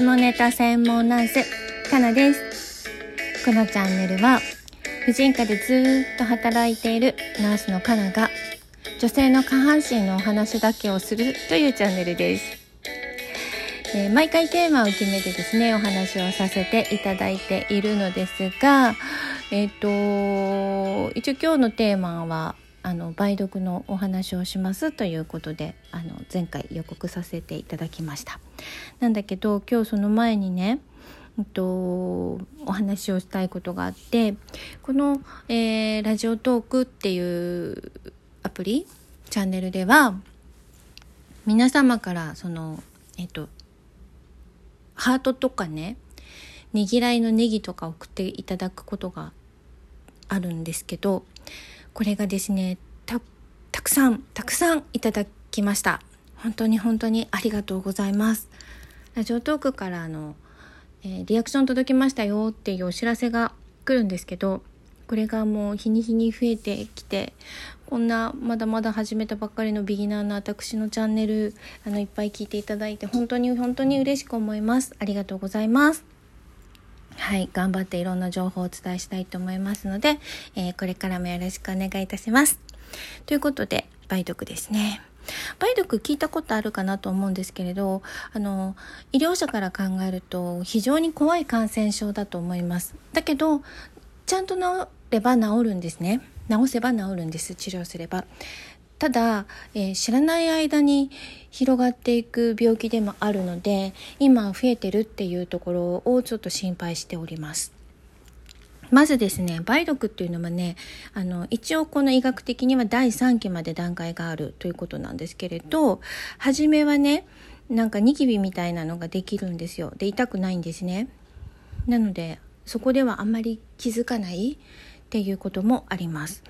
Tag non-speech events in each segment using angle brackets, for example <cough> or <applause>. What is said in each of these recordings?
下ネタ専門ナースかなです。このチャンネルは婦人科でずっと働いているナースのかなが女性の下半身のお話だけをするというチャンネルです、えー、毎回テーマを決めてですねお話をさせていただいているのですがえっ、ー、と一応今日のテーマはあの梅毒のお話をしますということであの前回予告させていただきました。なんだけど今日その前にねえっと、お話をしたいことがあってこの、えー、ラジオトークっていうアプリチャンネルでは皆様からそのえっとハートとかねねぎらいのネギとか送っていただくことがあるんですけどこれがですねたたくさんたくさんいただきました。本当に本当にありがとうございます。ラジオトークからあの、えー、リアクション届きましたよっていうお知らせが来るんですけどこれがもう日に日に増えてきてこんなまだまだ始めたばっかりのビギナーの私のチャンネルあのいっぱい聞いていただいて本当に本当に嬉しく思います。ありがとうございます。はい頑張っていろんな情報をお伝えしたいと思いますので、えー、これからもよろしくお願いいたします。ということで梅毒ですね。梅毒聞いたことあるかなと思うんですけれどあの医療者から考えると非常に怖い感染症だと思います。だけどちゃんと治れば治るんですね。治せば治るんです治療すれば。ただ、えー、知らない間に広がっていく病気でもあるので今増えてるっていうところをちょっと心配しております。まずですね梅毒っていうのはねあの一応この医学的には第3期まで段階があるということなんですけれど初めはねなんかニキビみたいなのができるんですよ。で痛くないんですね。なのでそこではあんまり気づかないっていうこともあります。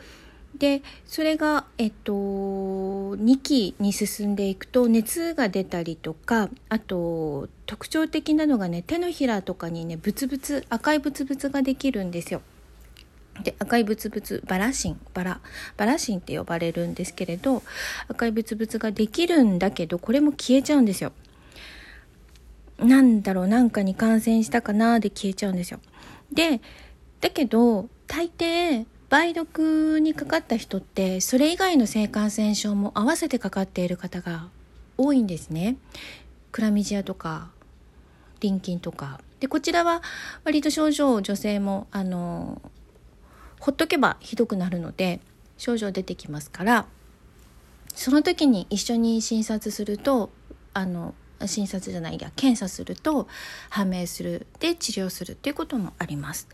でそれが、えっと、2期に進んでいくと熱が出たりとかあと特徴的なのがね手のひらとかにねブツブツ赤いブツブツができるんですよ。で赤いブツブツバラシンバラバラシンって呼ばれるんですけれど赤いブツブツができるんだけどこれも消えちゃうんですよ。なんだろうなんかに感染したかなで消えちゃうんですよ。でだけど大抵梅毒にかかった人ってそれ以外の性感染症も合わせてかかっている方が多いんですね。クラミジアとかリンとかでこちらは割と症状女性もあのほっとけばひどくなるので症状出てきますからその時に一緒に診察するとあの診察じゃないや検査すると判明するで治療するっていうこともあります。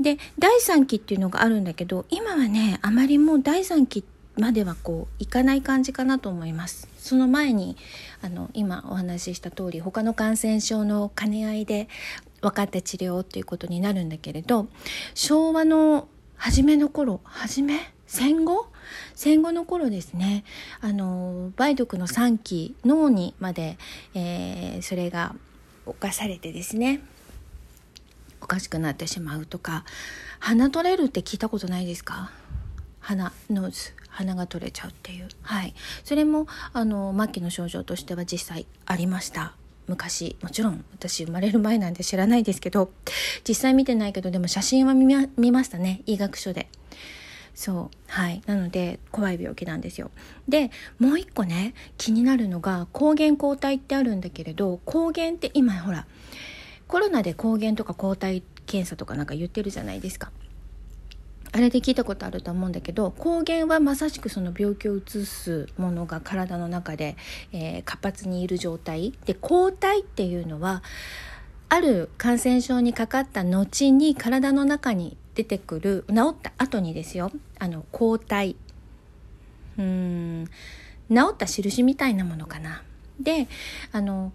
で第3期っていうのがあるんだけど今はねあまりもう第3期まではこういかない感じかなと思います。その前にあの今お話しした通り他の感染症の兼ね合いで分かった治療っていうことになるんだけれど昭和の初めの頃初め戦後？戦後の頃ですね。あの梅毒の3期脳にまで、えー、それが侵されてですね。おかしくなってしまうとか。鼻取れるって聞いたことないですか？鼻ノーズ鼻が取れちゃうっていう。はい。それもあの末期の症状としては実際ありました。昔もちろん私生まれる前なんで知らないですけど実際見てないけどでも写真は見ましたね。医学書で。そう。はい。なので怖い病気なんですよ。でもう一個ね気になるのが抗原抗体ってあるんだけれど抗原って今ほらコロナで抗原とか抗体検査とかなんか言ってるじゃないですか。あれで聞いたことあると思うんだけど抗原はまさしくその病気をうつすものが体の中で、えー、活発にいる状態。で抗体っていうのはある感染症にかかった後に体の中に出てくる治った後にですよあの抗体うん治った印みたいなものかな。であの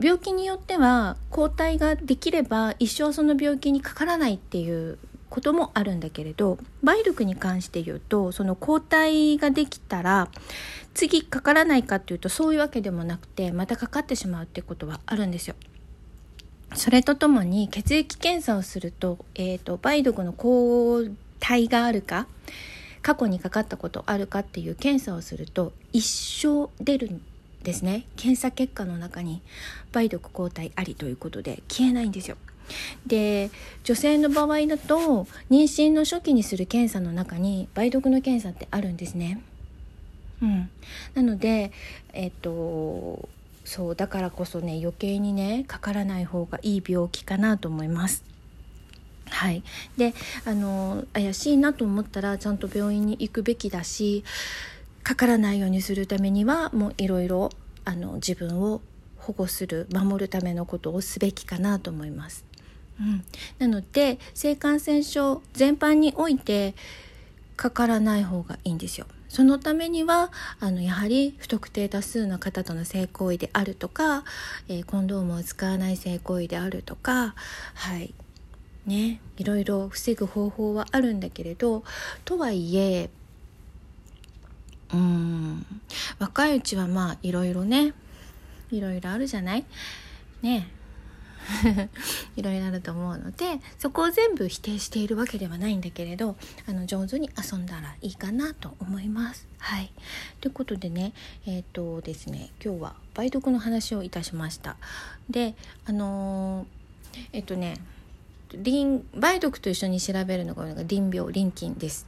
病気によっては抗体ができれば一生その病気にかからないっていうこともあるんだけれど梅毒に関して言うとその抗体ができたら次かからないかっていうとそういうわけでもなくてまたかかってしまうってことはあるんですよ。それとともに血液検査をすると,、えーと、梅毒の抗体があるか過去にかかったことあるかっていう検査をすると一生出るんですね。検査結果の中に梅毒抗体ありということで消えないんですよ。で女性の場合だと妊娠の初期にする検査の中に梅毒の検査ってあるんですね。うん、なのでえっとそうだからこそね余計にねかからない方がいい病気かなと思います。はい、であの怪しいなと思ったらちゃんと病院に行くべきだしかからないようにするためにはもういろいろ自分を保護する守るためのことをすべきかなと思います。うん、なので性感染症全般においてかからない方がいいんですよ。そのためにはあのやはり不特定多数の方との性行為であるとか、えー、コンドームを使わない性行為であるとかはい。ね。いろいろ防ぐ方法はあるんだけれどとはいえうん若いうちはまあいろいろね。いろいろあるじゃない？ね。<laughs> いろいろあると思うのでそこを全部否定しているわけではないんだけれどあの上手に遊んだらいいかなと思います。はい、ということでねえっ、とですね今日は梅毒の話をいたしました。であのー、えっ、とねリン梅毒と一緒に調べるのが淋病淋菌です。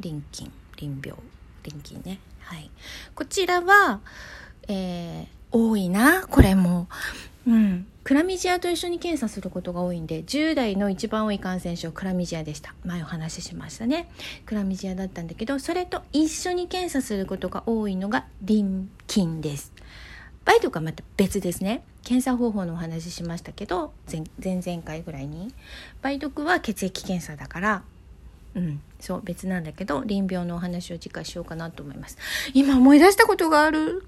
淋菌淋病淋菌ね。はい、こちらは、えー、多いなこれも。うん、クラミジアと一緒に検査することが多いんで10代の一番多い感染症クラミジアでした。前お話ししましたね。クラミジアだったんだけどそれと一緒に検査することが多いのがリン菌です。梅毒はまた別ですね。検査方法のお話ししましたけど前々回ぐらいに。梅毒は血液検査だからうん。そう別なんだけど淋病のお話を次回しようかなと思います。今思い出したことがある。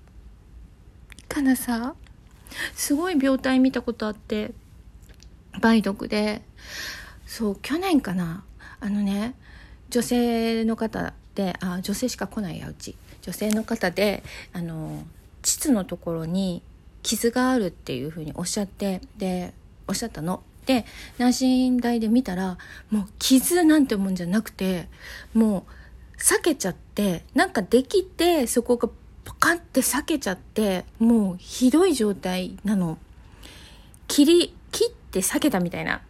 かなさすごい病態見たことあって梅毒で。そう去年かな。あのね女性の方であ女性しか来ないやうち。女性の方であの膣のところに傷があるっていうふうにおっしゃってでおっしゃったの。で内診台で見たらもう傷なんてもんじゃなくてもう裂けちゃってなんかできてそこがパカンって裂けちゃってもうひどい状態なの。切り切って裂けたみたいな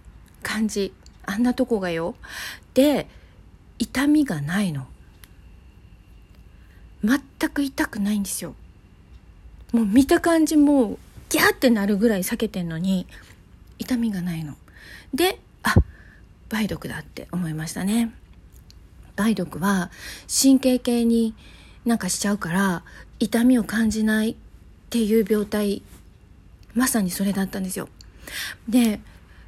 感じ。あんなとこがよ。で痛みがないの。全く痛くないんですよ。もう見た感じもうギャーってなるぐらい裂けてんのに痛みがないの。であ梅毒だって思いましたね。梅毒は神経系になんかしちゃうから痛みを感じないっていう病態まさにそれだったんですよ。で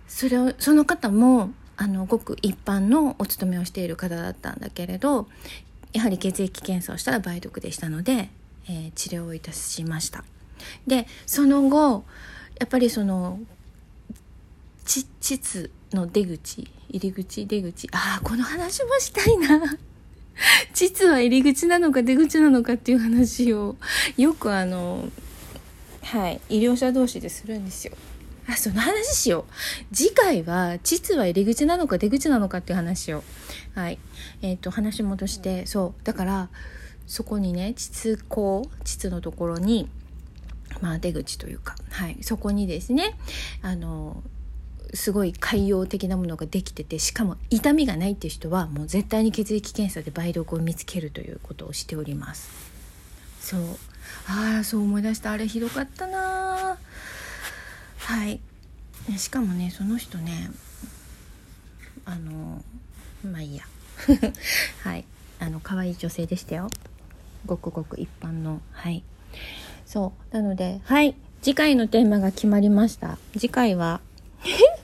それをその方もあのごく一般のお勤めをしている方だったんだけれどやはり血液検査をしたら梅毒でしたので、えー、治療をいたしました。でその後やっぱりその膣の出口入り口出口ああこの話もしたいな <laughs> 実は入り口なのか出口なのかっていう話をよくあのはい医療者同士でするんですよ。あその話しよう。次回は膣は入り口なのか出口なのかっていう話を。はい。えっ、ー、と話戻してそう。だからそこにね膣口膣のところにまあ出口というか。はい。そこにですねあのすごい海洋的なものができててしかも痛みがないっていう人はもう絶対に血液検査で梅毒を見つけるということをしております。そう。ああそう思い出した。あれひどかったなはい。しかもねその人ねあのまあいいや。<laughs> はい。あの可愛い女性でしたよ。ごくごく一般の。はい。そう。なのではい。次回のテーマが決まりました。次回は <laughs>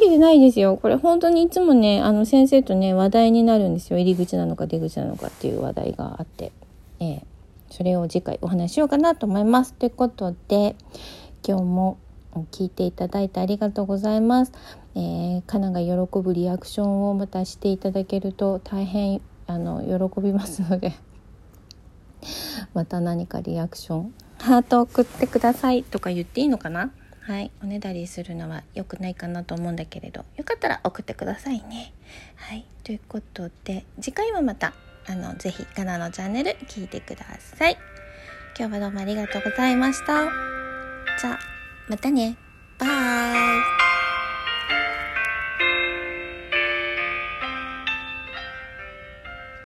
けてないですよ。これ本当にいつもね、あの先生とね、話題になるんですよ。入り口なのか出口なのかっていう話題があって。えー、それを次回お話しようかなと思います。ということで、今日も聞いていただいてありがとうございます。えー、かなが喜ぶリアクションをまたしていただけると大変あの喜びますので <laughs> また何かリアクションハート送ってくださいとか言っていいのかな？はいおねだりするのは良くないかなと思うんだけれどよかったら送ってくださいね。はいということで次回もまたあのぜひかなのチャンネル聞いてください。今日はどうもありがとうございました。じゃあまたね。バイ。